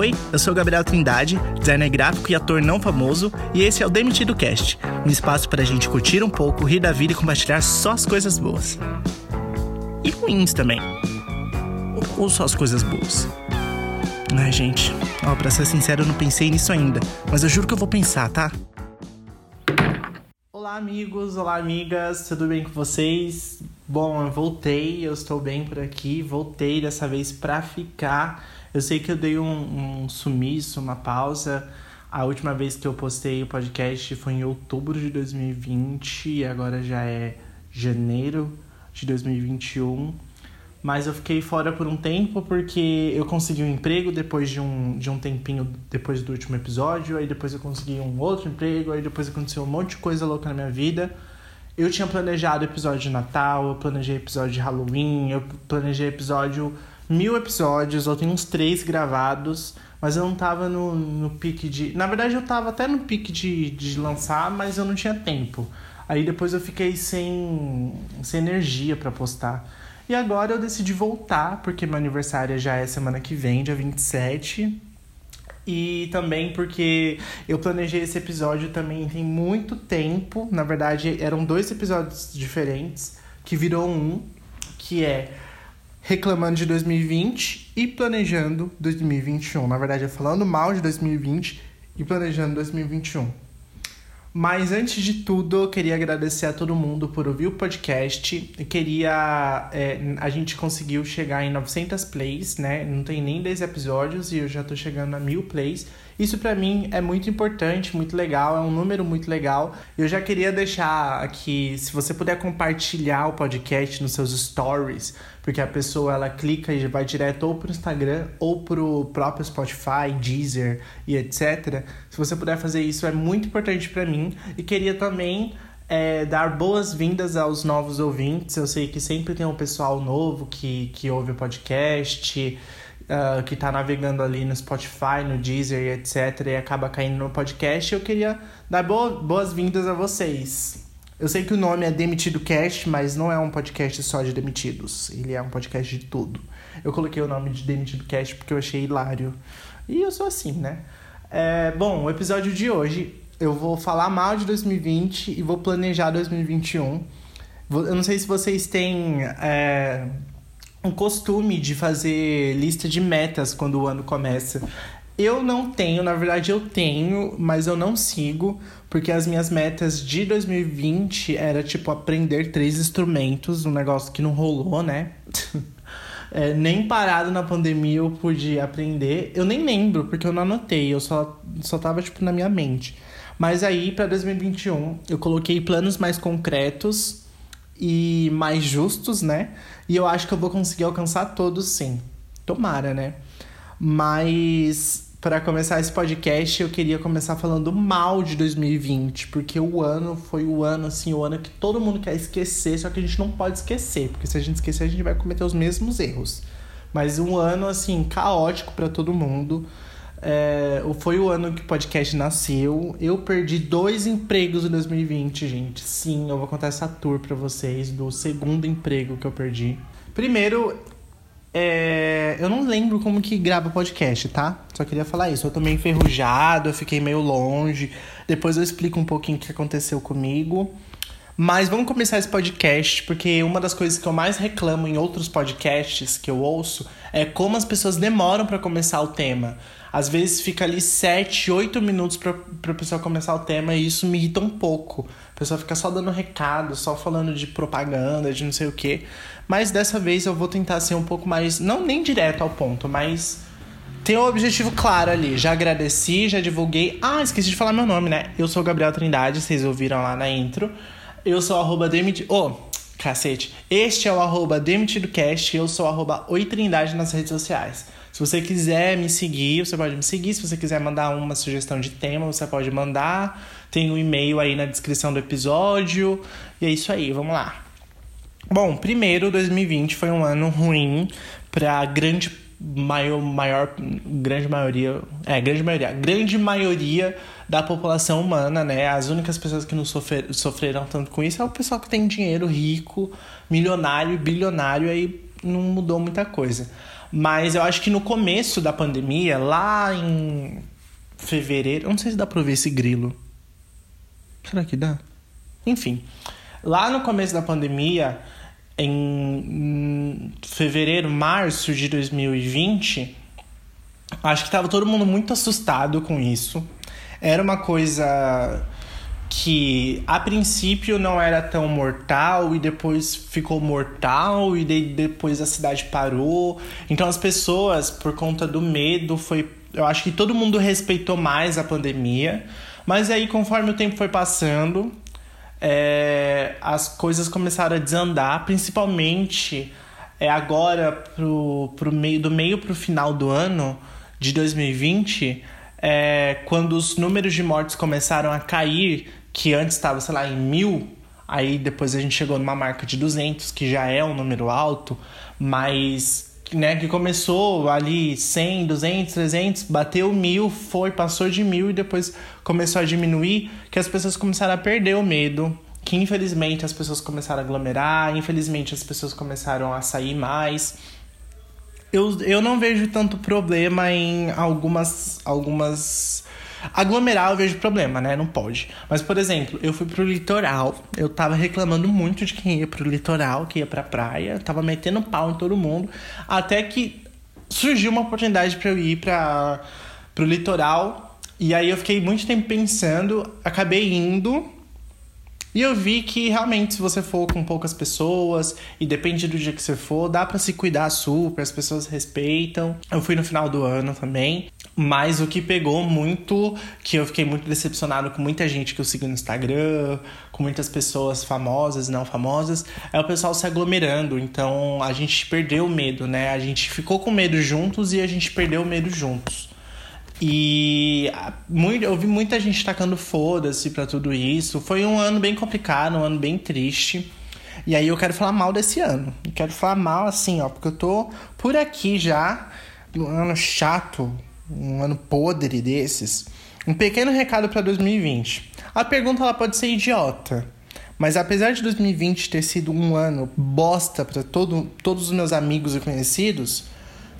Oi, eu sou Gabriel Trindade, designer gráfico e ator não famoso, e esse é o Demitido Cast, um espaço para a gente curtir um pouco, rir da vida e compartilhar só as coisas boas. E ruins também. Ou só as coisas boas. Ai, gente, ó, pra ser sincero, eu não pensei nisso ainda, mas eu juro que eu vou pensar, tá? Olá, amigos, olá, amigas, tudo bem com vocês? Bom, eu voltei, eu estou bem por aqui, voltei dessa vez pra ficar. Eu sei que eu dei um, um sumiço, uma pausa. A última vez que eu postei o podcast foi em outubro de 2020 e agora já é janeiro de 2021. Mas eu fiquei fora por um tempo porque eu consegui um emprego depois de um, de um tempinho depois do último episódio. Aí depois eu consegui um outro emprego. Aí depois aconteceu um monte de coisa louca na minha vida. Eu tinha planejado episódio de Natal, eu planejei episódio de Halloween, eu planejei episódio mil episódios, eu tenho uns três gravados, mas eu não tava no, no pique de. Na verdade, eu tava até no pique de, de lançar, mas eu não tinha tempo. Aí depois eu fiquei sem, sem energia para postar. E agora eu decidi voltar, porque meu aniversário já é semana que vem, dia 27. E também porque eu planejei esse episódio também tem muito tempo. Na verdade, eram dois episódios diferentes, que virou um, que é reclamando de 2020 e planejando 2021. Na verdade, é falando mal de 2020 e planejando 2021. Mas antes de tudo, eu queria agradecer a todo mundo por ouvir o podcast. Eu queria. É, a gente conseguiu chegar em 900 plays, né? Não tem nem 10 episódios e eu já tô chegando a mil plays. Isso para mim é muito importante, muito legal, é um número muito legal. Eu já queria deixar aqui, se você puder compartilhar o podcast nos seus stories, porque a pessoa ela clica e vai direto ou pro Instagram ou pro próprio Spotify, Deezer e etc. Se você puder fazer isso é muito importante para mim e queria também é, dar boas-vindas aos novos ouvintes. Eu sei que sempre tem um pessoal novo que, que ouve o podcast uh, que está navegando ali no Spotify, no Deezer etc. e acaba caindo no podcast, eu queria dar boas-vindas a vocês. Eu sei que o nome é Demitido Cast, mas não é um podcast só de demitidos. Ele é um podcast de tudo. Eu coloquei o nome de Demitido Cast porque eu achei hilário. E eu sou assim, né? É, bom, o episódio de hoje eu vou falar mal de 2020 e vou planejar 2021. Eu não sei se vocês têm é, um costume de fazer lista de metas quando o ano começa. Eu não tenho, na verdade eu tenho, mas eu não sigo, porque as minhas metas de 2020 era tipo aprender três instrumentos, um negócio que não rolou, né? é, nem parado na pandemia eu pude aprender. Eu nem lembro, porque eu não anotei, eu só, só tava tipo na minha mente. Mas aí para 2021 eu coloquei planos mais concretos e mais justos, né? E eu acho que eu vou conseguir alcançar todos sim. Tomara, né? Mas para começar esse podcast, eu queria começar falando mal de 2020, porque o ano foi o ano assim, o ano que todo mundo quer esquecer, só que a gente não pode esquecer, porque se a gente esquecer, a gente vai cometer os mesmos erros. Mas um ano assim caótico para todo mundo. É, foi o ano que o podcast nasceu. Eu perdi dois empregos em 2020, gente. Sim, eu vou contar essa tour pra vocês do segundo emprego que eu perdi. Primeiro, é, eu não lembro como que grava podcast, tá? Só queria falar isso. Eu tô meio enferrujado, eu fiquei meio longe. Depois eu explico um pouquinho o que aconteceu comigo. Mas vamos começar esse podcast, porque uma das coisas que eu mais reclamo em outros podcasts que eu ouço é como as pessoas demoram para começar o tema. Às vezes fica ali 7, 8 minutos pra, pra pessoa começar o tema e isso me irrita um pouco. A pessoa fica só dando recado, só falando de propaganda, de não sei o quê. Mas dessa vez eu vou tentar ser um pouco mais, não nem direto ao ponto, mas ter um objetivo claro ali. Já agradeci, já divulguei. Ah, esqueci de falar meu nome, né? Eu sou o Gabriel Trindade, vocês ouviram lá na intro. Eu sou arroba. Oh, cacete. Este é o arroba demitidocast. Eu sou arroba oitrindade nas redes sociais. Se você quiser me seguir, você pode me seguir. Se você quiser mandar uma sugestão de tema, você pode mandar. Tem um e-mail aí na descrição do episódio. E é isso aí, vamos lá. Bom, primeiro, 2020 foi um ano ruim para grande maior, maior grande maioria, é, grande maioria, grande maioria da população humana, né? As únicas pessoas que não sofrer, sofreram tanto com isso é o pessoal que tem dinheiro rico, milionário, bilionário, aí não mudou muita coisa. Mas eu acho que no começo da pandemia, lá em fevereiro, eu não sei se dá pra ver esse grilo. Será que dá? Enfim, lá no começo da pandemia, em fevereiro, março de 2020, acho que tava todo mundo muito assustado com isso. Era uma coisa que a princípio não era tão mortal e depois ficou mortal e depois a cidade parou. Então as pessoas, por conta do medo, foi. Eu acho que todo mundo respeitou mais a pandemia. Mas aí, conforme o tempo foi passando, é, as coisas começaram a desandar, principalmente é, agora pro, pro meio, do meio pro final do ano de 2020, é, quando os números de mortes começaram a cair que antes estava, sei lá, em mil, aí depois a gente chegou numa marca de 200, que já é um número alto, mas né, que começou ali 100, 200, 300, bateu mil, foi, passou de mil e depois começou a diminuir, que as pessoas começaram a perder o medo, que infelizmente as pessoas começaram a aglomerar, infelizmente as pessoas começaram a sair mais. Eu, eu não vejo tanto problema em algumas, algumas Aglomerar eu vejo problema, né? Não pode. Mas, por exemplo, eu fui pro litoral. Eu tava reclamando muito de quem ia pro litoral, que ia pra praia. tava metendo pau em todo mundo. Até que surgiu uma oportunidade para eu ir pra, pro litoral. E aí eu fiquei muito tempo pensando. Acabei indo. E eu vi que realmente, se você for com poucas pessoas, e depende do dia que você for, dá para se cuidar super, as pessoas respeitam. Eu fui no final do ano também. Mas o que pegou muito, que eu fiquei muito decepcionado com muita gente que eu sigo no Instagram, com muitas pessoas famosas e não famosas, é o pessoal se aglomerando. Então a gente perdeu o medo, né? A gente ficou com medo juntos e a gente perdeu o medo juntos. E muito, eu vi muita gente tacando foda-se pra tudo isso. Foi um ano bem complicado, um ano bem triste. E aí eu quero falar mal desse ano. Eu quero falar mal assim, ó, porque eu tô por aqui já, um ano chato, um ano podre desses. Um pequeno recado para 2020. A pergunta ela pode ser idiota, mas apesar de 2020 ter sido um ano bosta para todo, todos os meus amigos e conhecidos,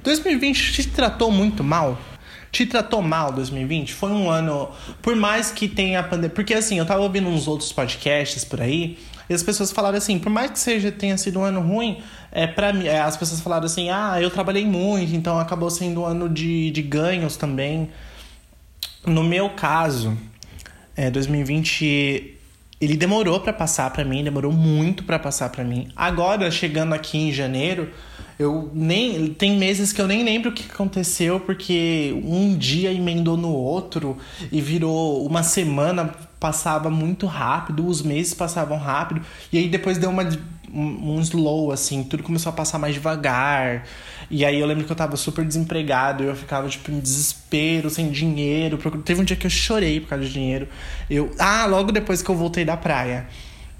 2020 te tratou muito mal te tratou mal 2020? Foi um ano, por mais que tenha pandemia. Porque assim, eu tava ouvindo uns outros podcasts por aí, e as pessoas falaram assim, por mais que seja tenha sido um ano ruim, é para mim, é, as pessoas falaram assim: "Ah, eu trabalhei muito, então acabou sendo um ano de, de ganhos também". No meu caso, é, 2020 ele demorou para passar para mim, demorou muito para passar para mim. Agora, chegando aqui em janeiro, eu nem tem meses que eu nem lembro o que aconteceu porque um dia emendou no outro e virou uma semana passava muito rápido, os meses passavam rápido e aí depois deu uma um, slow assim, tudo começou a passar mais devagar. E aí eu lembro que eu tava super desempregado, eu ficava tipo em desespero, sem dinheiro. Teve um dia que eu chorei por causa de dinheiro. Eu, ah, logo depois que eu voltei da praia.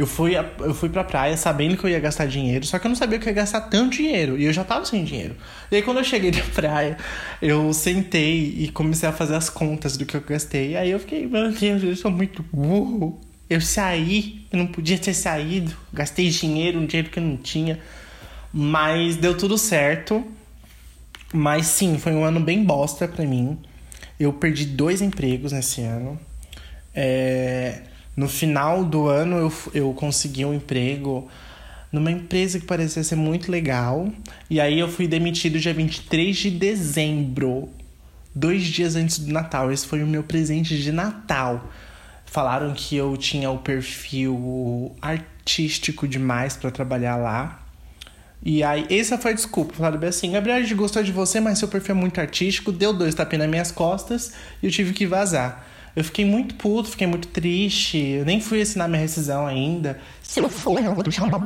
Eu fui, eu fui pra praia sabendo que eu ia gastar dinheiro, só que eu não sabia que eu ia gastar tanto dinheiro. E eu já tava sem dinheiro. E aí, quando eu cheguei da praia, eu sentei e comecei a fazer as contas do que eu gastei. Aí eu fiquei, meu Deus, eu sou muito burro. Eu saí, eu não podia ter saído. Gastei dinheiro, um dinheiro que eu não tinha. Mas deu tudo certo. Mas sim, foi um ano bem bosta pra mim. Eu perdi dois empregos nesse ano. É no final do ano eu, eu consegui um emprego numa empresa que parecia ser muito legal. E aí eu fui demitido dia 23 de dezembro, dois dias antes do Natal. Esse foi o meu presente de Natal. Falaram que eu tinha o perfil artístico demais para trabalhar lá. E aí, essa foi a desculpa. Falaram bem assim: Gabriel, a gente gostou de você, mas seu perfil é muito artístico. Deu dois tapinhas nas minhas costas e eu tive que vazar. Eu fiquei muito puto, fiquei muito triste. Eu nem fui assinar minha rescisão ainda. Se eu for, eu vou deixar uma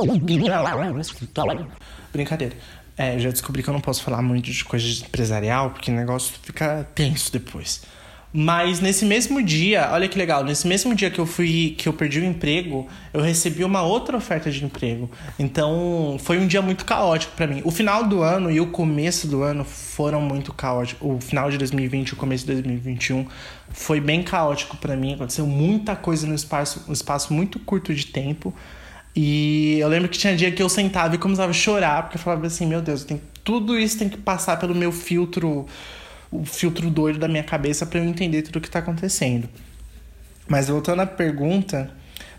Brincadeira. É, já descobri que eu não posso falar muito de coisas empresarial, porque o negócio fica tenso depois. Mas nesse mesmo dia, olha que legal, nesse mesmo dia que eu fui, que eu perdi o emprego, eu recebi uma outra oferta de emprego. Então, foi um dia muito caótico para mim. O final do ano e o começo do ano foram muito caóticos. O final de 2020 e o começo de 2021 foi bem caótico para mim. Aconteceu muita coisa no espaço, um espaço muito curto de tempo. E eu lembro que tinha dia que eu sentava e começava a chorar, porque eu falava assim, meu Deus, eu tenho tudo isso tem que passar pelo meu filtro, o filtro doido da minha cabeça para eu entender tudo o que tá acontecendo. Mas voltando à pergunta,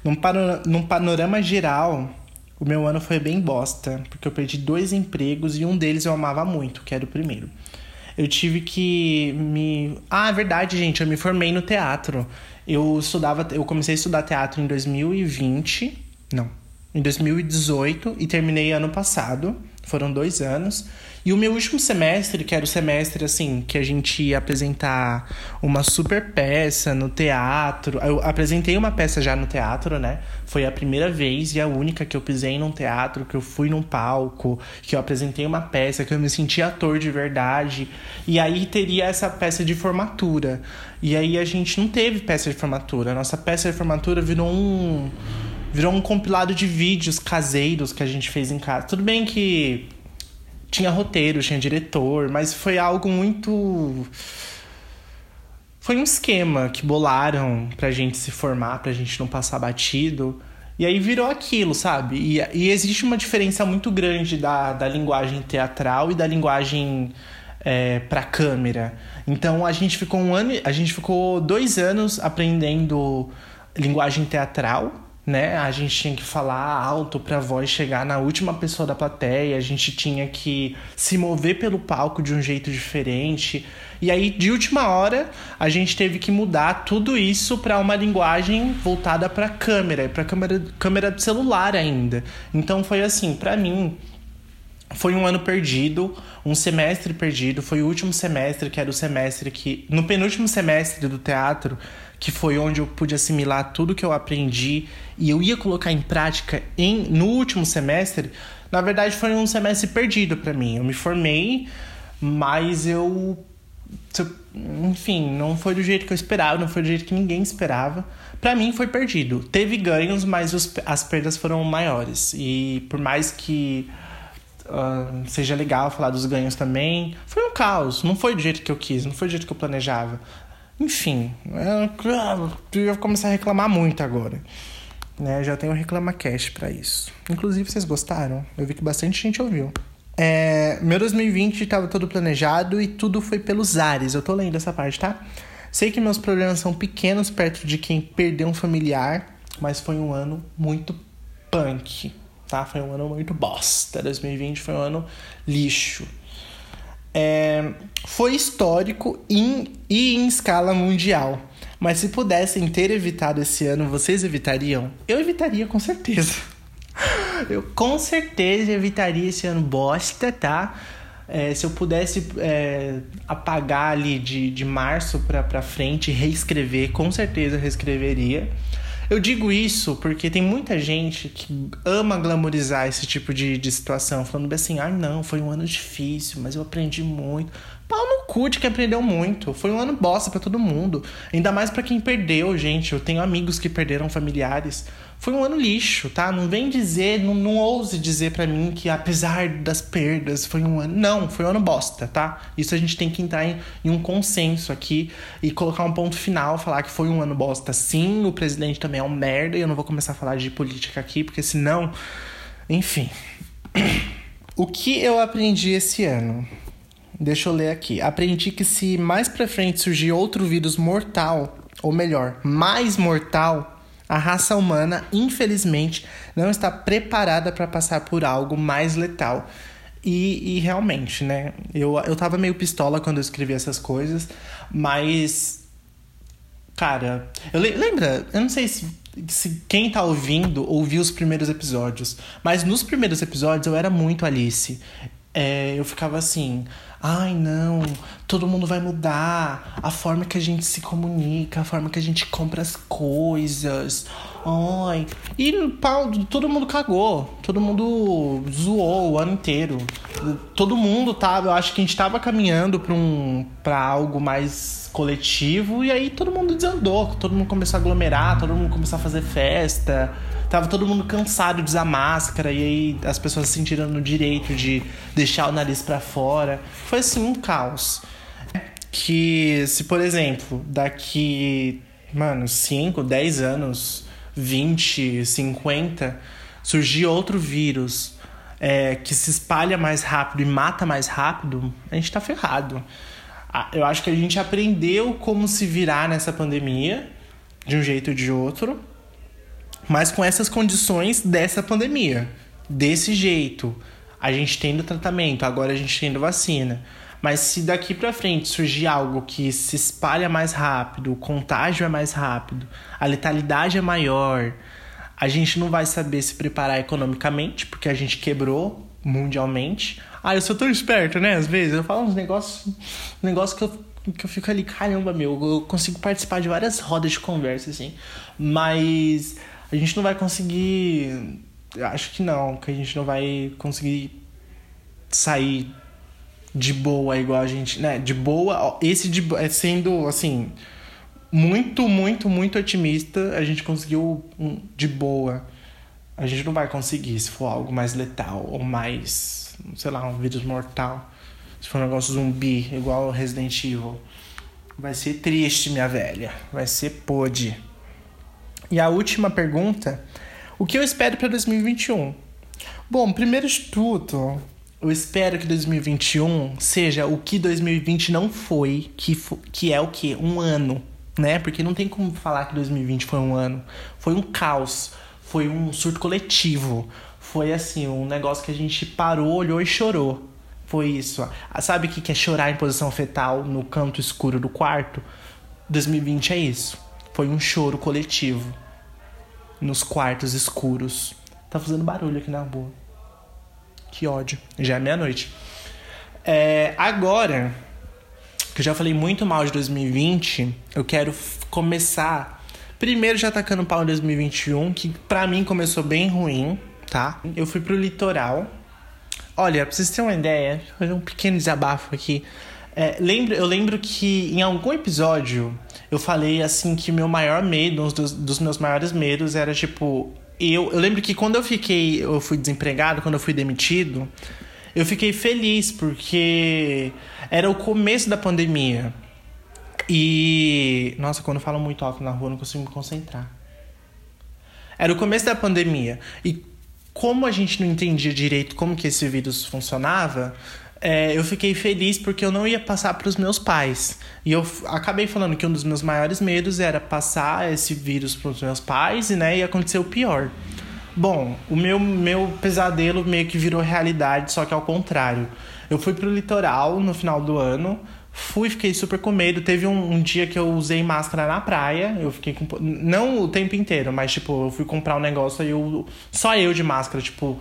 num, panorama, num panorama geral, o meu ano foi bem bosta, porque eu perdi dois empregos e um deles eu amava muito, que era o primeiro. Eu tive que me. Ah, é verdade, gente, eu me formei no teatro. Eu estudava, eu comecei a estudar teatro em 2020, não, em 2018 e terminei ano passado. Foram dois anos. E o meu último semestre, que era o semestre assim, que a gente ia apresentar uma super peça no teatro. Eu apresentei uma peça já no teatro, né? Foi a primeira vez e a única que eu pisei num teatro, que eu fui num palco, que eu apresentei uma peça, que eu me senti ator de verdade. E aí teria essa peça de formatura. E aí a gente não teve peça de formatura. A nossa peça de formatura virou um virou um compilado de vídeos caseiros que a gente fez em casa. Tudo bem que tinha roteiro, tinha diretor, mas foi algo muito. Foi um esquema que bolaram pra gente se formar, pra gente não passar batido. E aí virou aquilo, sabe? E, e existe uma diferença muito grande da, da linguagem teatral e da linguagem é, pra câmera. Então a gente ficou um ano. A gente ficou dois anos aprendendo linguagem teatral né? A gente tinha que falar alto para a voz chegar na última pessoa da plateia, a gente tinha que se mover pelo palco de um jeito diferente. E aí, de última hora, a gente teve que mudar tudo isso para uma linguagem voltada para câmera, para câmera, câmera de celular ainda. Então foi assim, para mim, foi um ano perdido, um semestre perdido, foi o último semestre, que era o semestre que no penúltimo semestre do teatro, que foi onde eu pude assimilar tudo que eu aprendi e eu ia colocar em prática em no último semestre, na verdade foi um semestre perdido para mim. Eu me formei, mas eu enfim, não foi do jeito que eu esperava, não foi do jeito que ninguém esperava. Para mim foi perdido. Teve ganhos, mas os, as perdas foram maiores. E por mais que uh, seja legal falar dos ganhos também, foi um caos. Não foi do jeito que eu quis, não foi do jeito que eu planejava. Enfim, eu ia começar a reclamar muito agora. Né? Já tenho um ReclamaCast para isso. Inclusive, vocês gostaram? Eu vi que bastante gente ouviu. É, meu 2020 estava todo planejado e tudo foi pelos ares. Eu tô lendo essa parte, tá? Sei que meus problemas são pequenos perto de quem perdeu um familiar, mas foi um ano muito punk, tá? Foi um ano muito bosta. 2020 foi um ano lixo é, foi histórico em, e em escala mundial. Mas se pudessem ter evitado esse ano, vocês evitariam? Eu evitaria com certeza. Eu com certeza evitaria esse ano bosta, tá? É, se eu pudesse é, apagar ali de, de março pra, pra frente reescrever, com certeza reescreveria. Eu digo isso porque tem muita gente que ama glamorizar esse tipo de, de situação, falando assim: ah, não, foi um ano difícil, mas eu aprendi muito. Pau no cu de que aprendeu muito. Foi um ano bosta para todo mundo. Ainda mais para quem perdeu, gente. Eu tenho amigos que perderam familiares. Foi um ano lixo, tá? Não vem dizer, não, não ouse dizer para mim que apesar das perdas foi um ano. Não, foi um ano bosta, tá? Isso a gente tem que entrar em, em um consenso aqui e colocar um ponto final, falar que foi um ano bosta. Sim, o presidente também é um merda e eu não vou começar a falar de política aqui, porque senão. Enfim. O que eu aprendi esse ano? Deixa eu ler aqui. Aprendi que se mais pra frente surgir outro vírus mortal, ou melhor, mais mortal, a raça humana, infelizmente, não está preparada para passar por algo mais letal. E, e, realmente, né? Eu, eu tava meio pistola quando eu escrevi essas coisas, mas. Cara, eu le lembra? Eu não sei se, se quem tá ouvindo ouviu os primeiros episódios, mas nos primeiros episódios eu era muito Alice. É, eu ficava assim, ai não, todo mundo vai mudar, a forma que a gente se comunica, a forma que a gente compra as coisas. Ai. E pau, todo mundo cagou, todo mundo zoou o ano inteiro. Todo mundo tava, eu acho que a gente tava caminhando para um para algo mais coletivo e aí todo mundo desandou, todo mundo começou a aglomerar, todo mundo começou a fazer festa. Tava todo mundo cansado de usar máscara e aí as pessoas se sentiram no direito de deixar o nariz para fora. Foi assim um caos. Que se, por exemplo, daqui, mano, 5, 10 anos, 20, 50, surgir outro vírus é, que se espalha mais rápido e mata mais rápido, a gente tá ferrado. Eu acho que a gente aprendeu como se virar nessa pandemia, de um jeito ou de outro, mas com essas condições dessa pandemia. Desse jeito. A gente tendo tratamento, agora a gente tendo vacina. Mas se daqui para frente surgir algo que se espalha mais rápido, o contágio é mais rápido, a letalidade é maior, a gente não vai saber se preparar economicamente, porque a gente quebrou mundialmente. Ah, eu sou tão esperto, né? Às vezes eu falo uns negócios, negócio que eu, que eu fico ali, caramba, meu, eu consigo participar de várias rodas de conversa, assim. Mas a gente não vai conseguir. Acho que não, que a gente não vai conseguir sair de boa igual a gente, né? De boa, esse de é sendo assim muito, muito, muito otimista, a gente conseguiu um, de boa. A gente não vai conseguir se for algo mais letal ou mais, sei lá, um vírus mortal. Se for um negócio zumbi, igual Resident Evil. Vai ser triste, minha velha. Vai ser pode. E a última pergunta: o que eu espero para 2021? Bom, primeiro de tudo, eu espero que 2021 seja o que 2020 não foi, que, que é o que? Um ano né? Porque não tem como falar que 2020 foi um ano. Foi um caos, foi um surto coletivo. Foi assim, um negócio que a gente parou, olhou e chorou. Foi isso. Ah, sabe o que é chorar em posição fetal no canto escuro do quarto? 2020 é isso. Foi um choro coletivo. Nos quartos escuros. Tá fazendo barulho aqui na rua. Que ódio. Já é meia-noite. É, agora, que eu já falei muito mal de 2020, eu quero começar primeiro já atacando pau em 2021, que para mim começou bem ruim, tá? Eu fui pro litoral. Olha, pra vocês terem uma ideia, fazer um pequeno desabafo aqui. É, lembro, eu lembro que em algum episódio eu falei assim que meu maior medo, um dos, dos meus maiores medos era tipo. Eu, eu lembro que quando eu fiquei, eu fui desempregado, quando eu fui demitido, eu fiquei feliz porque era o começo da pandemia. E. Nossa, quando falo muito alto na rua, eu não consigo me concentrar. Era o começo da pandemia. E como a gente não entendia direito como que esse vírus funcionava, é, eu fiquei feliz porque eu não ia passar para os meus pais. E eu acabei falando que um dos meus maiores medos era passar esse vírus para os meus pais e né, ia acontecer o pior. Bom, o meu, meu pesadelo meio que virou realidade, só que ao contrário. Eu fui pro litoral no final do ano, fui, fiquei super com medo. Teve um, um, dia que eu usei máscara na praia, eu fiquei com. Não o tempo inteiro, mas tipo, eu fui comprar um negócio e eu. Só eu de máscara, tipo,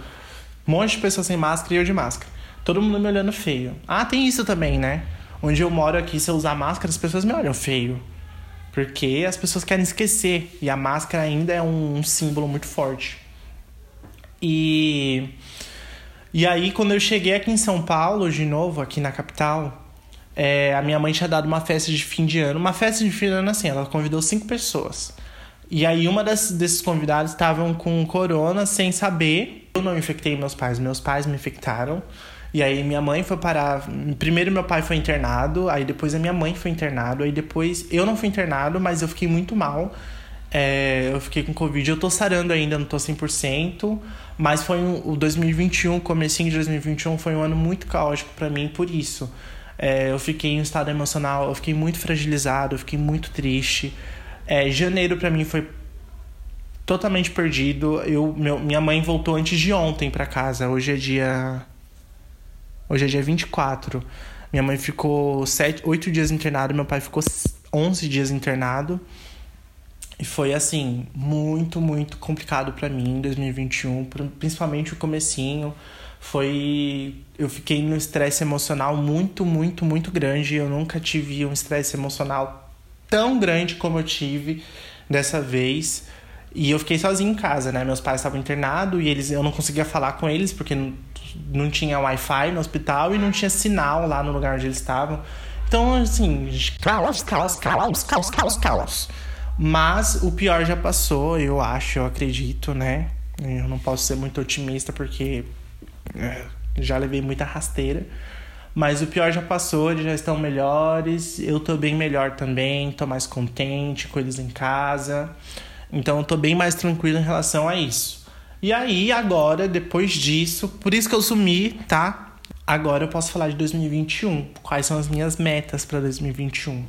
um monte de pessoas sem máscara e eu de máscara. Todo mundo me olhando feio. Ah, tem isso também, né? Onde eu moro aqui, se eu usar máscara, as pessoas me olham feio. Porque as pessoas querem esquecer. E a máscara ainda é um, um símbolo muito forte. E, e aí, quando eu cheguei aqui em São Paulo, de novo, aqui na capital, é, a minha mãe tinha dado uma festa de fim de ano. Uma festa de fim de ano assim, ela convidou cinco pessoas. E aí, uma das, desses convidados estavam com corona sem saber. Eu não infectei meus pais, meus pais me infectaram. E aí minha mãe foi parar. Primeiro meu pai foi internado, aí depois a minha mãe foi internado, aí depois eu não fui internado, mas eu fiquei muito mal. É, eu fiquei com Covid, eu tô sarando ainda, não tô 100%, mas foi um, o 2021, comecinho de 2021, foi um ano muito caótico para mim por isso. É, eu fiquei em um estado emocional, eu fiquei muito fragilizado, eu fiquei muito triste. É, janeiro para mim foi totalmente perdido. Eu, meu, minha mãe voltou antes de ontem para casa. Hoje é dia. Hoje é dia 24. Minha mãe ficou sete, 8 dias internado, meu pai ficou 11 dias internado. E foi assim, muito, muito complicado para mim em 2021, principalmente o comecinho. Foi eu fiquei num estresse emocional muito, muito, muito grande. Eu nunca tive um estresse emocional tão grande como eu tive dessa vez. E eu fiquei sozinho em casa, né? Meus pais estavam internados e eles eu não conseguia falar com eles porque não, tinha Wi-Fi no hospital e não tinha sinal lá no lugar onde eles estavam. Então, assim, caos, caos, caos, caos, caos, caos. Mas o pior já passou, eu acho, eu acredito, né? Eu não posso ser muito otimista porque é, já levei muita rasteira. Mas o pior já passou, eles já estão melhores. Eu tô bem melhor também, tô mais contente com eles em casa. Então eu tô bem mais tranquilo em relação a isso. E aí, agora, depois disso, por isso que eu sumi, tá? Agora eu posso falar de 2021. Quais são as minhas metas para 2021?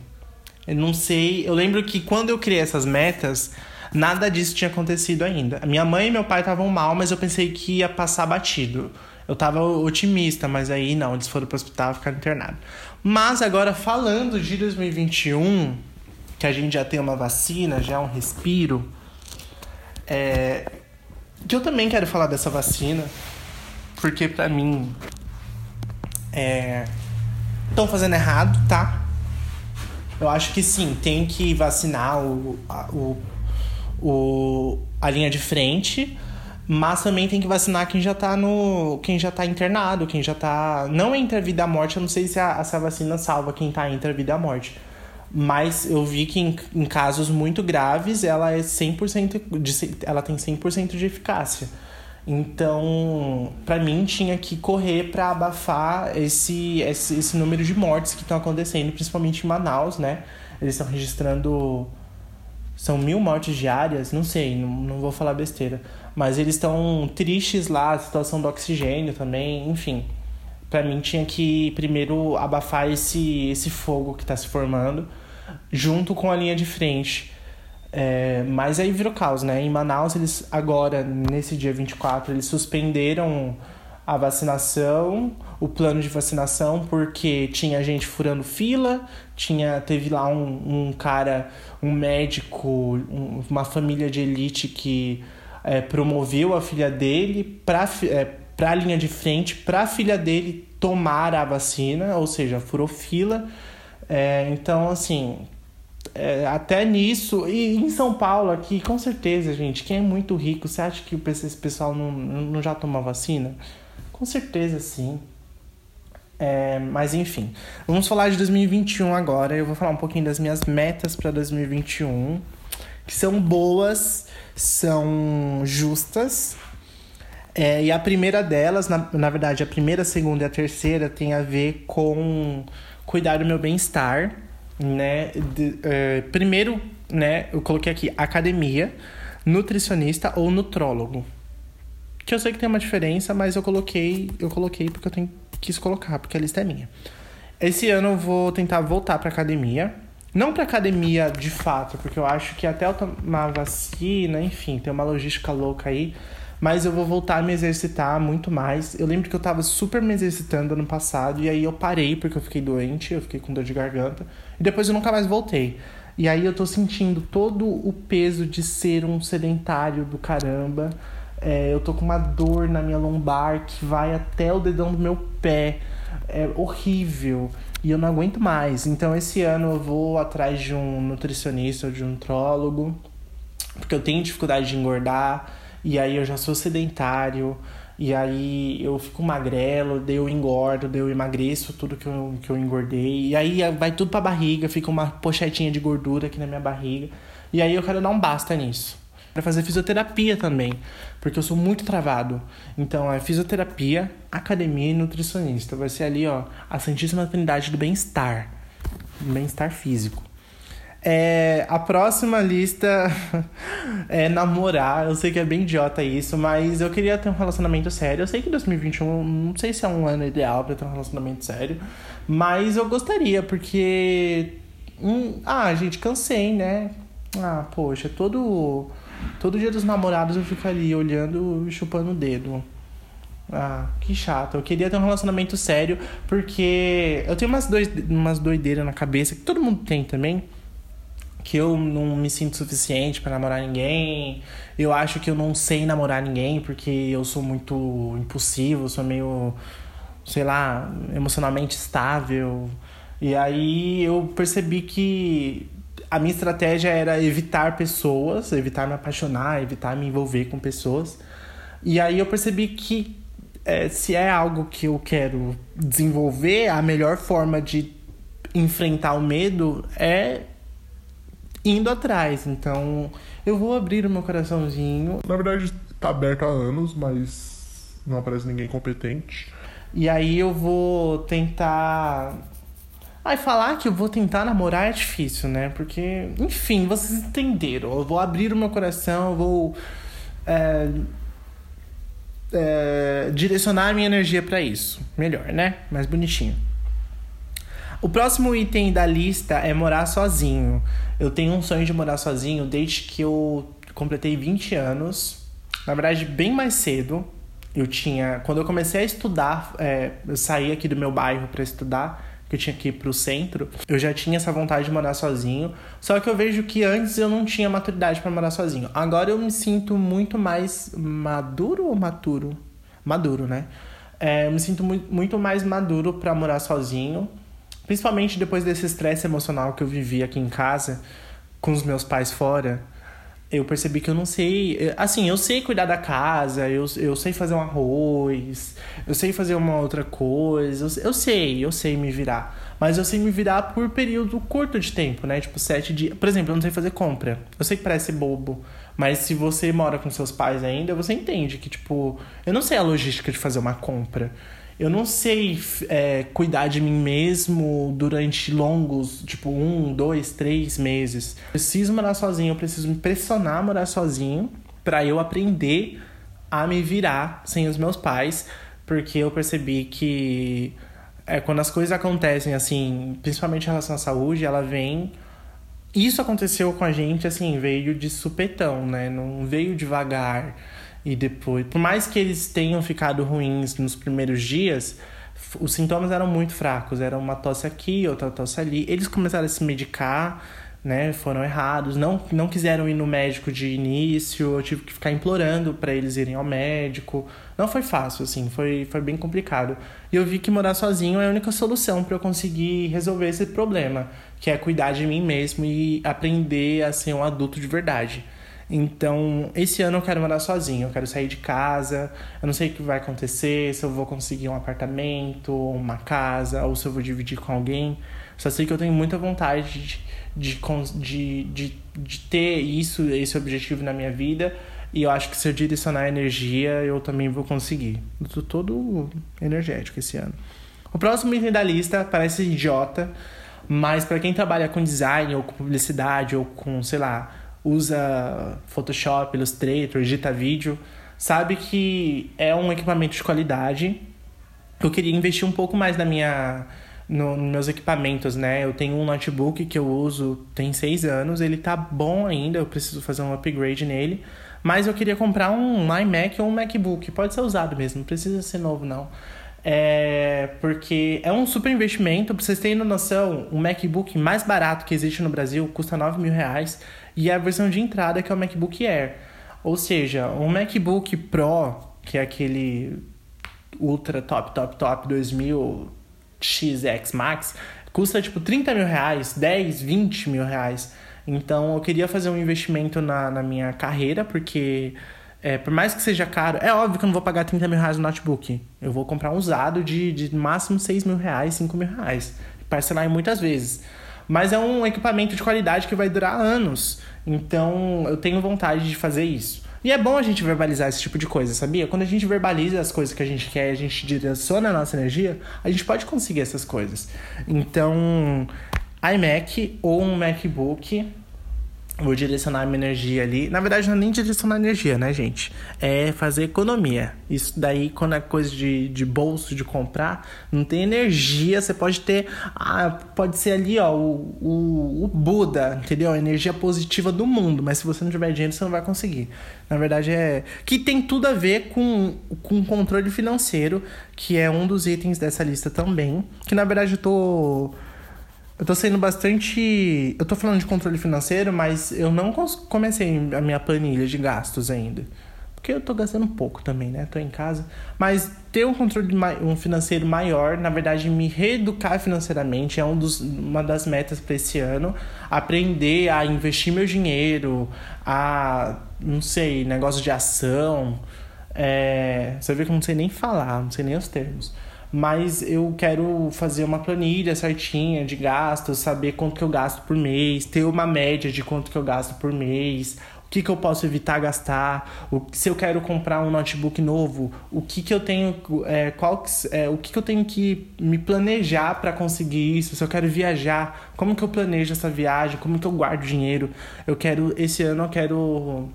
Eu não sei. Eu lembro que quando eu criei essas metas, nada disso tinha acontecido ainda. Minha mãe e meu pai estavam mal, mas eu pensei que ia passar batido. Eu tava otimista, mas aí não, eles foram pro hospital ficaram internados. Mas agora, falando de 2021, que a gente já tem uma vacina, já é um respiro, é, que eu também quero falar dessa vacina, porque pra mim estão é, fazendo errado, tá? Eu acho que sim, tem que vacinar o, a, o, o, a linha de frente, mas também tem que vacinar quem já tá no. quem já tá internado, quem já tá. Não entre a vida e a morte, eu não sei se a, essa vacina salva quem tá entre a vida e a morte. Mas eu vi que em, em casos muito graves ela é 100% de, ela tem 100% de eficácia. Então, para mim tinha que correr para abafar esse, esse, esse número de mortes que estão acontecendo, principalmente em Manaus, né? Eles estão registrando são mil mortes diárias, não sei, não, não vou falar besteira. Mas eles estão tristes lá, a situação do oxigênio também, enfim para mim tinha que primeiro abafar esse, esse fogo que está se formando junto com a linha de frente. É, mas aí virou caos, né? Em Manaus, eles agora, nesse dia 24, eles suspenderam a vacinação, o plano de vacinação, porque tinha gente furando fila, tinha teve lá um, um cara, um médico, um, uma família de elite que é, promoveu a filha dele para é, para linha de frente para a filha dele tomar a vacina, ou seja, furou fila. É, então, assim, é, até nisso, e em São Paulo aqui, com certeza, gente, quem é muito rico, você acha que esse pessoal não, não já toma vacina? Com certeza, sim. É, mas enfim, vamos falar de 2021 agora. Eu vou falar um pouquinho das minhas metas para 2021, que são boas, são justas é, e a primeira delas, na, na verdade, a primeira, a segunda e a terceira tem a ver com cuidar do meu bem-estar, né? De, é, primeiro, né, eu coloquei aqui academia, nutricionista ou nutrólogo. Que eu sei que tem uma diferença, mas eu coloquei, eu coloquei porque eu tenho, quis colocar, porque a lista é minha. Esse ano eu vou tentar voltar pra academia. Não pra academia de fato, porque eu acho que até eu tomar vacina, enfim, tem uma logística louca aí mas eu vou voltar a me exercitar muito mais. Eu lembro que eu tava super me exercitando ano passado e aí eu parei porque eu fiquei doente, eu fiquei com dor de garganta e depois eu nunca mais voltei. E aí eu tô sentindo todo o peso de ser um sedentário do caramba. É, eu tô com uma dor na minha lombar que vai até o dedão do meu pé. É horrível. E eu não aguento mais. Então esse ano eu vou atrás de um nutricionista ou de um nutrólogo. Porque eu tenho dificuldade de engordar e aí eu já sou sedentário, e aí eu fico magrelo, daí eu engordo, daí eu emagreço tudo que eu, que eu engordei, e aí vai tudo pra barriga, fica uma pochetinha de gordura aqui na minha barriga, e aí eu quero dar um basta nisso. Para fazer fisioterapia também, porque eu sou muito travado. Então é fisioterapia, academia e nutricionista. Vai ser ali, ó, a Santíssima Trindade do bem-estar, bem-estar físico. É, a próxima lista é namorar. Eu sei que é bem idiota isso, mas eu queria ter um relacionamento sério. Eu sei que 2021 não sei se é um ano ideal para ter um relacionamento sério, mas eu gostaria, porque. Hum, ah, gente, cansei, né? Ah, poxa, todo, todo dia dos namorados eu fico ali olhando e chupando o dedo. Ah, que chato. Eu queria ter um relacionamento sério, porque eu tenho umas, dois, umas doideiras na cabeça, que todo mundo tem também que eu não me sinto suficiente para namorar ninguém. Eu acho que eu não sei namorar ninguém porque eu sou muito impulsivo, sou meio, sei lá, emocionalmente estável. E aí eu percebi que a minha estratégia era evitar pessoas, evitar me apaixonar, evitar me envolver com pessoas. E aí eu percebi que é, se é algo que eu quero desenvolver, a melhor forma de enfrentar o medo é indo atrás. Então, eu vou abrir o meu coraçãozinho. Na verdade, tá aberto há anos, mas não aparece ninguém competente. E aí eu vou tentar. Ai, falar que eu vou tentar namorar é difícil, né? Porque, enfim, vocês entenderam. Eu vou abrir o meu coração, eu vou. É, é, direcionar a minha energia para isso. Melhor, né? Mais bonitinho. O próximo item da lista é morar sozinho. Eu tenho um sonho de morar sozinho desde que eu completei 20 anos. Na verdade, bem mais cedo. Eu tinha. Quando eu comecei a estudar, é, eu saí aqui do meu bairro para estudar, que eu tinha que ir pro centro. Eu já tinha essa vontade de morar sozinho. Só que eu vejo que antes eu não tinha maturidade para morar sozinho. Agora eu me sinto muito mais maduro ou maturo? Maduro, né? É, eu me sinto muito, mais maduro para morar sozinho. Principalmente depois desse estresse emocional que eu vivi aqui em casa, com os meus pais fora eu percebi que eu não sei. Assim, eu sei cuidar da casa, eu, eu sei fazer um arroz, eu sei fazer uma outra coisa, eu, eu sei, eu sei me virar. Mas eu sei me virar por período curto de tempo, né? Tipo, sete dias. Por exemplo, eu não sei fazer compra. Eu sei que parece bobo, mas se você mora com seus pais ainda, você entende que, tipo, eu não sei a logística de fazer uma compra eu não sei é, cuidar de mim mesmo durante longos, tipo, um, dois, três meses. Preciso morar sozinho, eu preciso me pressionar a morar sozinho para eu aprender a me virar sem os meus pais, porque eu percebi que é, quando as coisas acontecem, assim, principalmente em relação à saúde, ela vem. Isso aconteceu com a gente, assim, veio de supetão, né? Não veio devagar e depois, por mais que eles tenham ficado ruins nos primeiros dias, os sintomas eram muito fracos, era uma tosse aqui, outra tosse ali. Eles começaram a se medicar, né? Foram errados, não não quiseram ir no médico de início, eu tive que ficar implorando para eles irem ao médico. Não foi fácil assim, foi foi bem complicado. E eu vi que morar sozinho é a única solução para eu conseguir resolver esse problema, que é cuidar de mim mesmo e aprender a ser um adulto de verdade. Então, esse ano eu quero morar sozinho, eu quero sair de casa. Eu não sei o que vai acontecer, se eu vou conseguir um apartamento, uma casa, ou se eu vou dividir com alguém. Só sei que eu tenho muita vontade de, de, de, de, ter isso, esse objetivo na minha vida. E eu acho que se eu direcionar energia, eu também vou conseguir. Eu tô todo energético esse ano. O próximo item da lista parece idiota, mas para quem trabalha com design ou com publicidade ou com, sei lá, usa Photoshop, Illustrator, edita vídeo, sabe que é um equipamento de qualidade. Eu queria investir um pouco mais na minha no, nos meus equipamentos, né? Eu tenho um notebook que eu uso tem seis anos, ele tá bom ainda, eu preciso fazer um upgrade nele. Mas eu queria comprar um iMac ou um MacBook, pode ser usado mesmo, não precisa ser novo não. É porque é um super investimento. Pra vocês terem noção, o MacBook mais barato que existe no Brasil custa 9 mil reais. E a versão de entrada que é o MacBook Air. Ou seja, um MacBook Pro, que é aquele Ultra Top Top Top 2000 XX Max, custa tipo 30 mil reais, 10, 20 mil reais. Então eu queria fazer um investimento na, na minha carreira, porque é, por mais que seja caro, é óbvio que eu não vou pagar 30 mil reais no notebook. Eu vou comprar um usado de, de máximo 6 mil reais, 5 mil reais. Parcelar em muitas vezes. Mas é um equipamento de qualidade que vai durar anos. Então eu tenho vontade de fazer isso. E é bom a gente verbalizar esse tipo de coisa, sabia? Quando a gente verbaliza as coisas que a gente quer, a gente direciona a nossa energia, a gente pode conseguir essas coisas. Então, iMac ou um MacBook vou direcionar minha energia ali. Na verdade, não é nem direcionar energia, né, gente? É fazer economia. Isso daí, quando é coisa de, de bolso, de comprar, não tem energia. Você pode ter. Ah, pode ser ali, ó, o, o, o Buda, entendeu? A energia positiva do mundo. Mas se você não tiver dinheiro, você não vai conseguir. Na verdade, é. Que tem tudo a ver com, com controle financeiro, que é um dos itens dessa lista também. Que na verdade eu tô eu tô sendo bastante. Eu tô falando de controle financeiro, mas eu não comecei a minha planilha de gastos ainda. Porque eu tô gastando pouco também, né? Tô em casa. Mas ter um controle um financeiro maior, na verdade, me reeducar financeiramente é um dos, uma das metas para esse ano. Aprender a investir meu dinheiro, a. não sei, negócio de ação. É, você vê que eu não sei nem falar, não sei nem os termos mas eu quero fazer uma planilha certinha de gastos, saber quanto que eu gasto por mês, ter uma média de quanto que eu gasto por mês, o que, que eu posso evitar gastar, o, se eu quero comprar um notebook novo, o que, que eu tenho, é, qual, é, o que, que eu tenho que me planejar para conseguir isso, se eu quero viajar, como que eu planejo essa viagem, como que eu guardo dinheiro. Eu quero, esse ano eu quero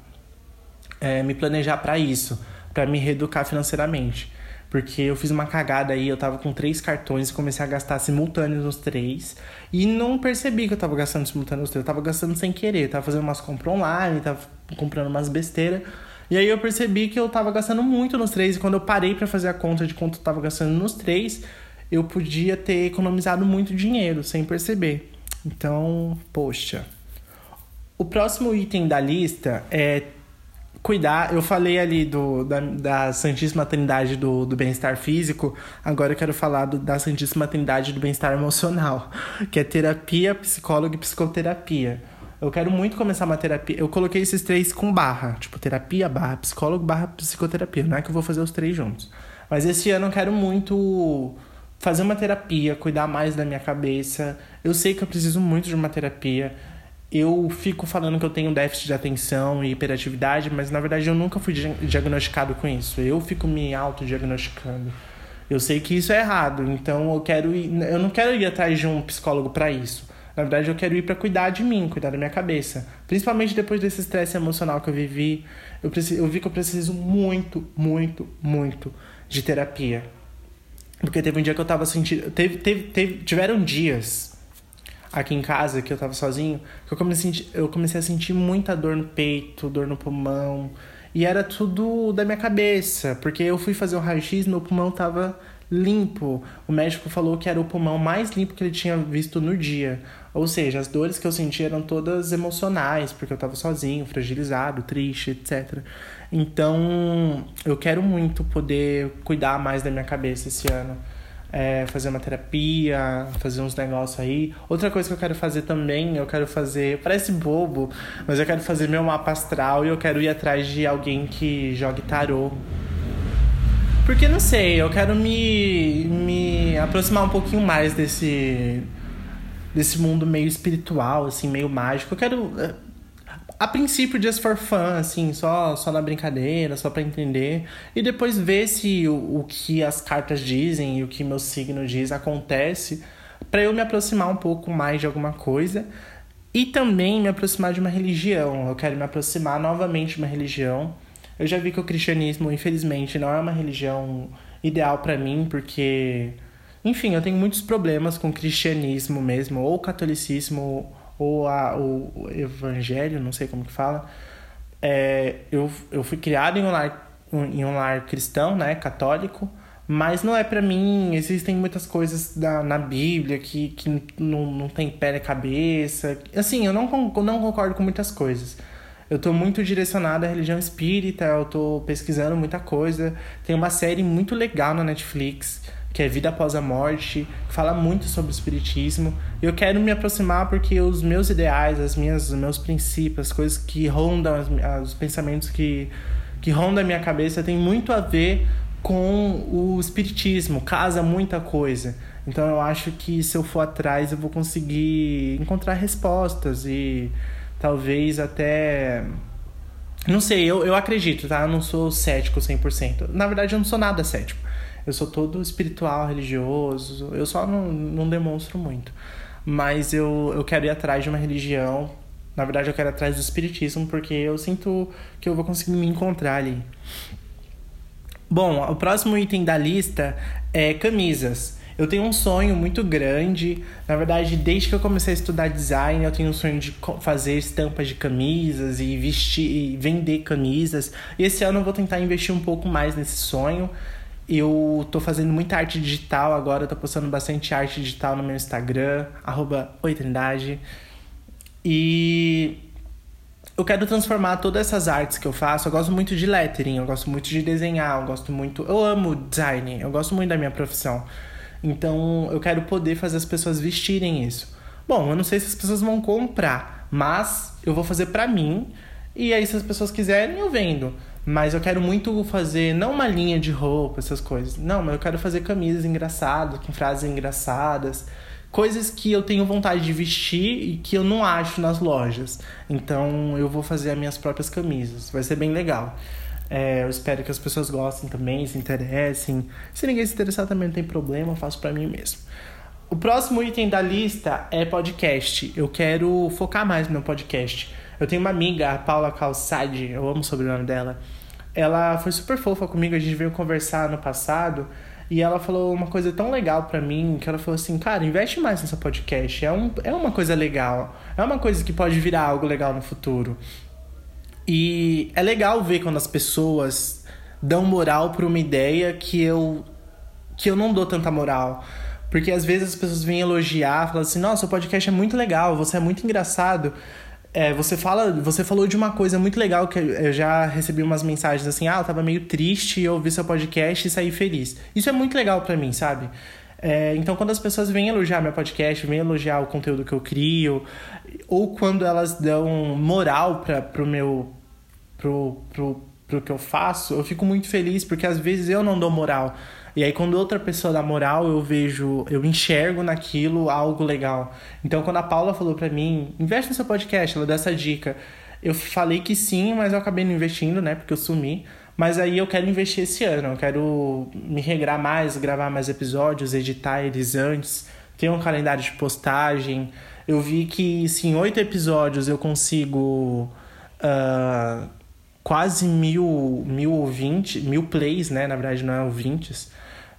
é, me planejar para isso para me reeducar financeiramente. Porque eu fiz uma cagada aí, eu tava com três cartões e comecei a gastar simultâneos nos três. E não percebi que eu tava gastando simultâneos nos três, eu tava gastando sem querer. Eu tava fazendo umas compras online, tava comprando umas besteiras. E aí eu percebi que eu tava gastando muito nos três. E quando eu parei para fazer a conta de quanto eu tava gastando nos três, eu podia ter economizado muito dinheiro sem perceber. Então, poxa. O próximo item da lista é cuidar. Eu falei ali do, da, da Santíssima Trindade do, do bem-estar físico, agora eu quero falar do, da Santíssima Trindade do bem-estar emocional, que é terapia, psicólogo e psicoterapia. Eu quero muito começar uma terapia. Eu coloquei esses três com barra, tipo terapia, barra psicólogo, barra psicoterapia. Não é que eu vou fazer os três juntos. Mas esse ano eu quero muito fazer uma terapia, cuidar mais da minha cabeça. Eu sei que eu preciso muito de uma terapia eu fico falando que eu tenho déficit de atenção e hiperatividade, mas na verdade eu nunca fui diagnosticado com isso. Eu fico me autodiagnosticando. Eu sei que isso é errado, então eu quero ir, eu não quero ir atrás de um psicólogo para isso. Na verdade, eu quero ir para cuidar de mim, cuidar da minha cabeça. Principalmente depois desse estresse emocional que eu vivi, eu, preciso, eu vi que eu preciso muito, muito, muito de terapia. Porque teve um dia que eu tava sentindo. Teve, teve, teve, tiveram dias aqui em casa, que eu tava sozinho, que eu comecei, a sentir, eu comecei a sentir muita dor no peito, dor no pulmão. E era tudo da minha cabeça, porque eu fui fazer o raio-x meu pulmão tava limpo. O médico falou que era o pulmão mais limpo que ele tinha visto no dia. Ou seja, as dores que eu sentia eram todas emocionais, porque eu tava sozinho, fragilizado, triste, etc. Então, eu quero muito poder cuidar mais da minha cabeça esse ano é, fazer uma terapia, fazer uns negócios aí. Outra coisa que eu quero fazer também, eu quero fazer, parece bobo, mas eu quero fazer meu mapa astral e eu quero ir atrás de alguém que jogue tarô. Porque não sei, eu quero me, me aproximar um pouquinho mais desse desse mundo meio espiritual, assim, meio mágico. Eu quero a princípio just for fun, assim, só, só na brincadeira, só para entender. E depois ver se o, o que as cartas dizem e o que meu signo diz acontece, para eu me aproximar um pouco mais de alguma coisa. E também me aproximar de uma religião. Eu quero me aproximar novamente de uma religião. Eu já vi que o cristianismo, infelizmente, não é uma religião ideal para mim, porque. Enfim, eu tenho muitos problemas com o cristianismo mesmo, ou catolicismo, ou a, o evangelho, não sei como que fala. É, eu, eu fui criado em um lar, em um lar cristão, né, católico, mas não é para mim. Existem muitas coisas da, na Bíblia que, que não, não tem pé na cabeça. Assim, eu não, não concordo com muitas coisas. Eu tô muito direcionado à religião espírita, eu tô pesquisando muita coisa. Tem uma série muito legal na Netflix que é Vida Após a Morte, que fala muito sobre o espiritismo. Eu quero me aproximar porque os meus ideais, as minhas, os meus princípios, as coisas que rondam, os pensamentos que, que rondam a minha cabeça, tem muito a ver com o espiritismo, casa muita coisa. Então eu acho que se eu for atrás eu vou conseguir encontrar respostas e talvez até. Não sei, eu, eu acredito, tá? Eu não sou cético 100%. Na verdade, eu não sou nada cético. Eu sou todo espiritual, religioso. Eu só não, não demonstro muito. Mas eu, eu quero ir atrás de uma religião. Na verdade, eu quero ir atrás do espiritismo, porque eu sinto que eu vou conseguir me encontrar ali. Bom, o próximo item da lista é camisas. Eu tenho um sonho muito grande. Na verdade, desde que eu comecei a estudar design, eu tenho um sonho de fazer estampas de camisas e vestir e vender camisas. E esse ano eu vou tentar investir um pouco mais nesse sonho. Eu tô fazendo muita arte digital agora, tô postando bastante arte digital no meu Instagram, Oitrindade. E eu quero transformar todas essas artes que eu faço. Eu gosto muito de lettering, eu gosto muito de desenhar, eu gosto muito. Eu amo design, eu gosto muito da minha profissão. Então eu quero poder fazer as pessoas vestirem isso. Bom, eu não sei se as pessoas vão comprar, mas eu vou fazer pra mim. E aí, se as pessoas quiserem, eu vendo. Mas eu quero muito fazer, não uma linha de roupa, essas coisas. Não, mas eu quero fazer camisas engraçadas, com frases engraçadas. Coisas que eu tenho vontade de vestir e que eu não acho nas lojas. Então eu vou fazer as minhas próprias camisas. Vai ser bem legal. É, eu espero que as pessoas gostem também, se interessem. Se ninguém se interessar também não tem problema, eu faço para mim mesmo. O próximo item da lista é podcast. Eu quero focar mais no meu podcast. Eu tenho uma amiga, a Paula Calçade, eu amo o sobrenome dela. ela foi super fofa comigo, a gente veio conversar no passado. E ela falou uma coisa tão legal para mim, que ela falou assim, cara, investe mais nessa podcast. É, um, é uma coisa legal. É uma coisa que pode virar algo legal no futuro. E é legal ver quando as pessoas dão moral pra uma ideia que eu que eu não dou tanta moral. Porque às vezes as pessoas vêm elogiar, falam assim: "Nossa, o podcast é muito legal, você é muito engraçado". É, você fala, você falou de uma coisa muito legal que eu já recebi umas mensagens assim: "Ah, eu tava meio triste, eu ouvi seu podcast e saí feliz". Isso é muito legal para mim, sabe? É, então, quando as pessoas vêm elogiar meu podcast, vêm elogiar o conteúdo que eu crio, ou quando elas dão moral para pro meu pro, pro, pro que eu faço, eu fico muito feliz porque às vezes eu não dou moral. E aí quando outra pessoa dá moral, eu vejo, eu enxergo naquilo algo legal. Então quando a Paula falou para mim, investe no seu podcast, ela deu essa dica. Eu falei que sim, mas eu acabei não investindo, né, porque eu sumi. Mas aí eu quero investir esse ano, eu quero me regrar mais, gravar mais episódios, editar eles antes, ter um calendário de postagem. Eu vi que se em oito episódios eu consigo uh, quase mil, mil ouvintes, mil plays, né? Na verdade, não é ouvintes.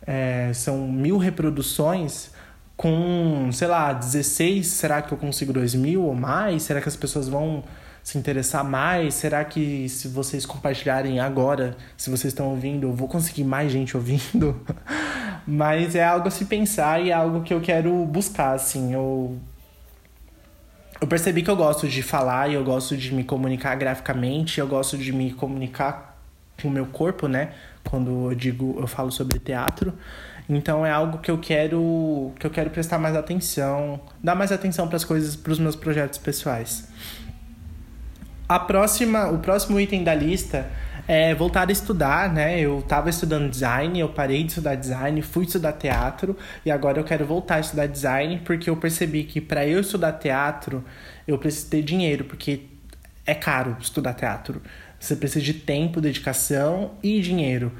É, são mil reproduções com, sei lá, 16. Será que eu consigo dois mil ou mais? Será que as pessoas vão se interessar mais? Será que se vocês compartilharem agora, se vocês estão ouvindo, eu vou conseguir mais gente ouvindo? Mas é algo a se pensar e é algo que eu quero buscar, assim. Eu eu percebi que eu gosto de falar e eu gosto de me comunicar graficamente, eu gosto de me comunicar com o meu corpo, né? Quando eu digo, eu falo sobre teatro. Então é algo que eu quero que eu quero prestar mais atenção, dar mais atenção para as coisas, para os meus projetos pessoais. A próxima, o próximo item da lista é, voltar a estudar, né? Eu estava estudando design, eu parei de estudar design, fui estudar teatro e agora eu quero voltar a estudar design porque eu percebi que para eu estudar teatro eu preciso ter dinheiro, porque é caro estudar teatro. Você precisa de tempo, dedicação e dinheiro.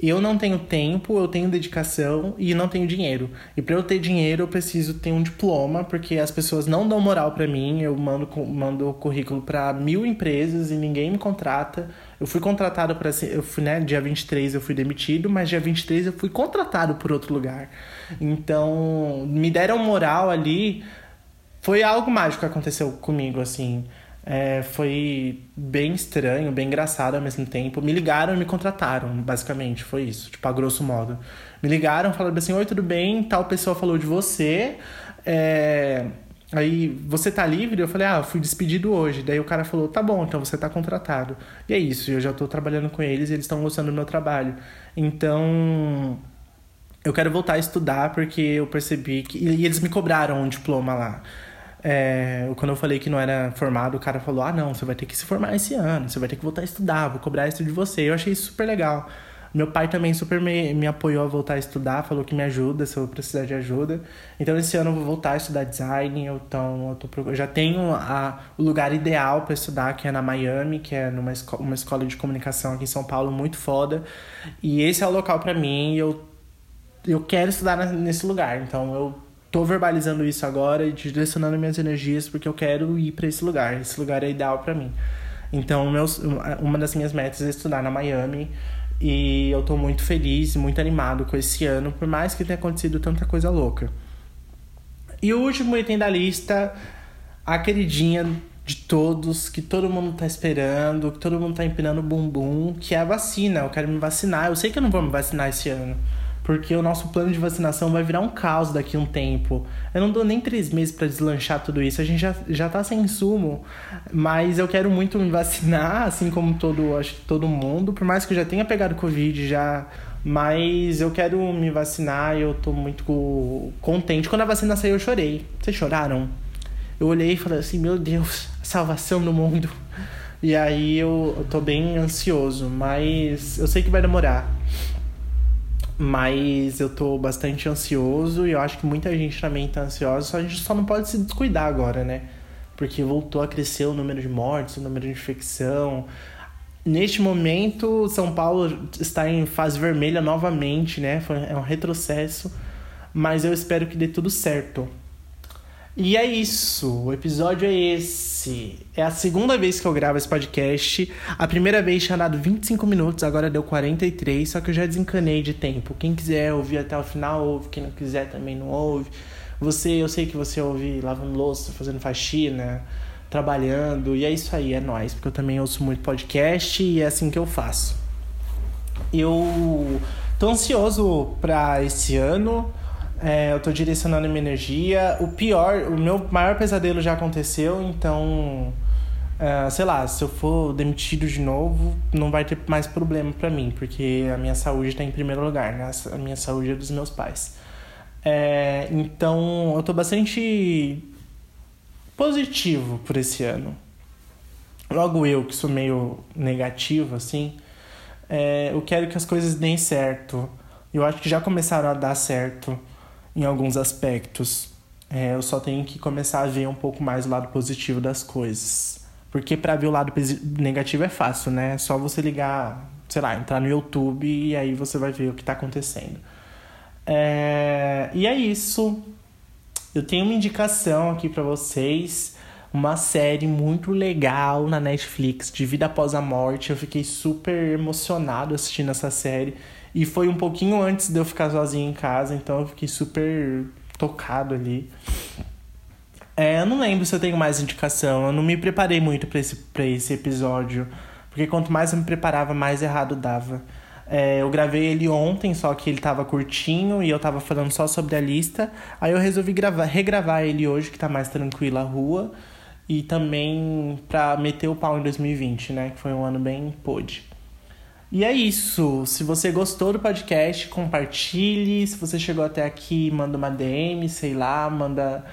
Eu não tenho tempo, eu tenho dedicação e não tenho dinheiro. E para eu ter dinheiro, eu preciso ter um diploma, porque as pessoas não dão moral para mim. Eu mando, mando currículo para mil empresas e ninguém me contrata. Eu fui contratado para. Eu fui, né? Dia 23 eu fui demitido, mas dia 23 eu fui contratado por outro lugar. Então, me deram moral ali. Foi algo mágico que aconteceu comigo, assim. É, foi bem estranho, bem engraçado ao mesmo tempo. Me ligaram e me contrataram, basicamente, foi isso, tipo, a grosso modo. Me ligaram, falaram assim: Oi, tudo bem? Tal pessoa falou de você. É... Aí, você tá livre? Eu falei, ah, fui despedido hoje. Daí o cara falou, tá bom, então você tá contratado. E é isso, eu já tô trabalhando com eles e eles estão gostando do meu trabalho. Então, eu quero voltar a estudar porque eu percebi que. E eles me cobraram um diploma lá. É, quando eu falei que não era formado, o cara falou: Ah, não, você vai ter que se formar esse ano, você vai ter que voltar a estudar, vou cobrar isso de você. Eu achei isso super legal. Meu pai também super me, me apoiou a voltar a estudar, falou que me ajuda se eu precisar de ajuda. Então esse ano eu vou voltar a estudar design, então eu, tô, eu já tenho a, o lugar ideal para estudar, que é na Miami, que é numa esco, uma escola de comunicação aqui em São Paulo muito foda. E esse é o local para mim, eu eu quero estudar nesse lugar. Então eu tô verbalizando isso agora e direcionando minhas energias porque eu quero ir para esse lugar. Esse lugar é ideal para mim. Então, meus, uma das minhas metas é estudar na Miami e eu tô muito feliz, muito animado com esse ano, por mais que tenha acontecido tanta coisa louca. E o último item da lista, a queridinha de todos, que todo mundo tá esperando, que todo mundo tá empinando o bumbum, que é a vacina. Eu quero me vacinar. Eu sei que eu não vou me vacinar esse ano porque o nosso plano de vacinação vai virar um caos daqui a um tempo. Eu não dou nem três meses para deslanchar tudo isso, a gente já, já tá sem insumo, mas eu quero muito me vacinar, assim como todo, acho que todo mundo, por mais que eu já tenha pegado Covid já. Mas eu quero me vacinar e eu tô muito contente. Quando a vacina saiu, eu chorei. Vocês choraram? Eu olhei e falei assim: Meu Deus, salvação do mundo. E aí eu, eu tô bem ansioso, mas eu sei que vai demorar. Mas eu tô bastante ansioso e eu acho que muita gente também tá ansiosa, só a gente só não pode se descuidar agora, né? Porque voltou a crescer o número de mortes, o número de infecção. Neste momento, São Paulo está em fase vermelha novamente, né? É um retrocesso, mas eu espero que dê tudo certo. E é isso, o episódio é esse. É a segunda vez que eu gravo esse podcast. A primeira vez tinha dado 25 minutos, agora deu 43, só que eu já desencanei de tempo. Quem quiser ouvir até o final, ouve. Quem não quiser também não ouve. Você, eu sei que você ouve lavando louça, fazendo faxina, trabalhando, e é isso aí, é nóis, porque eu também ouço muito podcast e é assim que eu faço. Eu tô ansioso para esse ano. É, eu tô direcionando minha energia. O pior, o meu maior pesadelo já aconteceu, então. É, sei lá, se eu for demitido de novo, não vai ter mais problema para mim, porque a minha saúde tá em primeiro lugar, né? A minha saúde é dos meus pais. É, então, eu tô bastante positivo por esse ano. Logo eu, que sou meio negativo, assim, é, eu quero que as coisas deem certo. Eu acho que já começaram a dar certo em alguns aspectos. É, eu só tenho que começar a ver um pouco mais o lado positivo das coisas. Porque para ver o lado negativo é fácil, né? É só você ligar, sei lá, entrar no YouTube e aí você vai ver o que tá acontecendo. É... E é isso. Eu tenho uma indicação aqui para vocês. Uma série muito legal na Netflix de Vida Após a Morte. Eu fiquei super emocionado assistindo essa série. E foi um pouquinho antes de eu ficar sozinho em casa, então eu fiquei super tocado ali. É, eu não lembro se eu tenho mais indicação. Eu não me preparei muito para esse, pra esse episódio. Porque quanto mais eu me preparava, mais errado dava. É, eu gravei ele ontem, só que ele tava curtinho e eu tava falando só sobre a lista. Aí eu resolvi gravar, regravar ele hoje, que tá mais tranquila a rua. E também pra meter o pau em 2020, né? Que foi um ano bem pôde. E é isso. Se você gostou do podcast, compartilhe. Se você chegou até aqui, manda uma DM, sei lá, manda.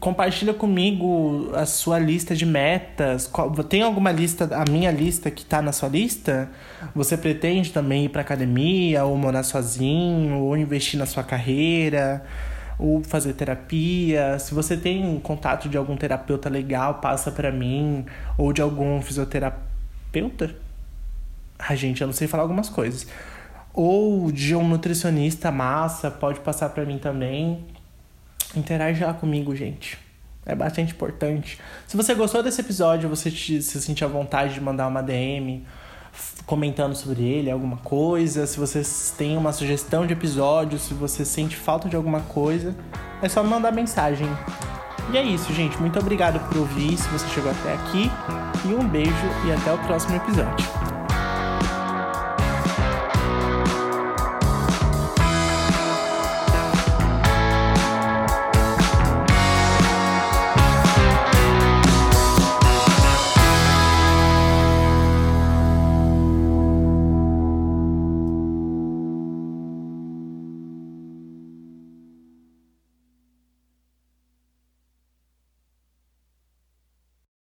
Compartilha comigo a sua lista de metas. Tem alguma lista, a minha lista que tá na sua lista? Você pretende também ir pra academia, ou morar sozinho, ou investir na sua carreira, ou fazer terapia? Se você tem contato de algum terapeuta legal, passa para mim, ou de algum fisioterapeuta? Ai, gente, eu não sei falar algumas coisas. Ou de um nutricionista massa, pode passar para mim também. Interage lá comigo, gente. É bastante importante. Se você gostou desse episódio, você te, se sentir à vontade de mandar uma DM comentando sobre ele, alguma coisa. Se você tem uma sugestão de episódio, se você sente falta de alguma coisa, é só mandar mensagem. E é isso, gente. Muito obrigado por ouvir se você chegou até aqui. E um beijo e até o próximo episódio.